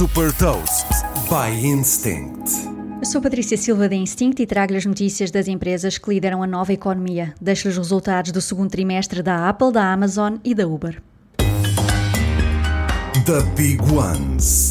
Super Toast by Instinct. Eu sou Patrícia Silva da Instinct e trago-lhe as notícias das empresas que lideram a nova economia. Deixo-lhe os resultados do segundo trimestre da Apple, da Amazon e da Uber. The Big Ones.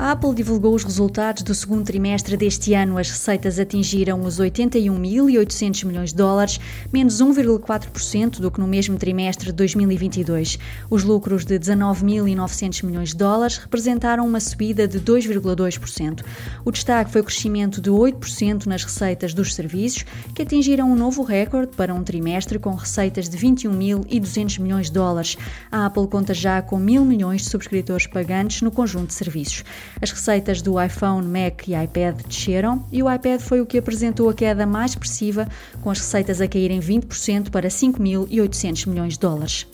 A Apple divulgou os resultados do segundo trimestre deste ano. As receitas atingiram os 81.800 milhões de dólares, menos 1,4% do que no mesmo trimestre de 2022. Os lucros de 19.900 milhões de dólares representaram uma subida de 2,2%. O destaque foi o crescimento de 8% nas receitas dos serviços, que atingiram um novo recorde para um trimestre com receitas de 21.200 milhões de dólares. A Apple conta já com mil milhões de subscritores pagantes no conjunto de serviços. As receitas do iPhone, Mac e iPad desceram e o iPad foi o que apresentou a queda mais expressiva, com as receitas a caírem 20% para 5.800 milhões de dólares.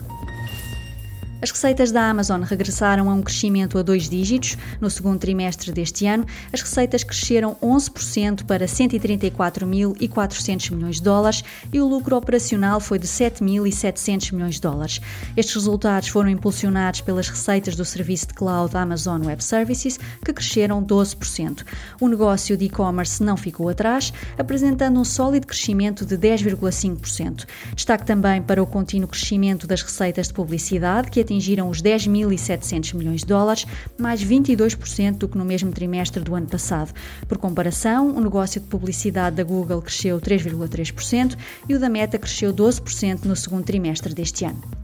As receitas da Amazon regressaram a um crescimento a dois dígitos. No segundo trimestre deste ano, as receitas cresceram 11% para 134.400 milhões de dólares e o lucro operacional foi de 7.700 milhões de dólares. Estes resultados foram impulsionados pelas receitas do serviço de cloud Amazon Web Services, que cresceram 12%. O negócio de e-commerce não ficou atrás, apresentando um sólido crescimento de 10,5%. Destaque também para o contínuo crescimento das receitas de publicidade, que atingiram atingiram os 10.700 milhões de dólares, mais 22% do que no mesmo trimestre do ano passado. Por comparação, o negócio de publicidade da Google cresceu 3,3% e o da Meta cresceu 12% no segundo trimestre deste ano.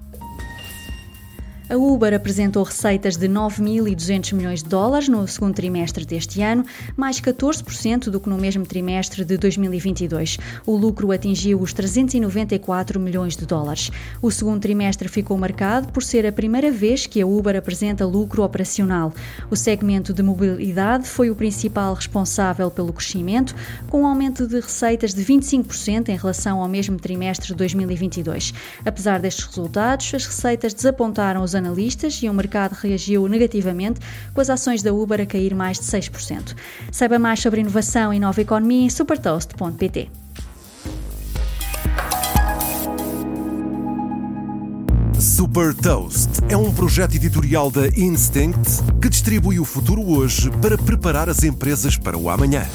A Uber apresentou receitas de 9.200 milhões de dólares no segundo trimestre deste ano, mais 14% do que no mesmo trimestre de 2022. O lucro atingiu os 394 milhões de dólares. O segundo trimestre ficou marcado por ser a primeira vez que a Uber apresenta lucro operacional. O segmento de mobilidade foi o principal responsável pelo crescimento, com um aumento de receitas de 25% em relação ao mesmo trimestre de 2022. Apesar destes resultados, as receitas desapontaram os analistas e o mercado reagiu negativamente, com as ações da Uber a cair mais de 6%. Saiba mais sobre inovação e nova economia em supertoast.pt. Super Toast é um projeto editorial da Instinct que distribui o futuro hoje para preparar as empresas para o amanhã.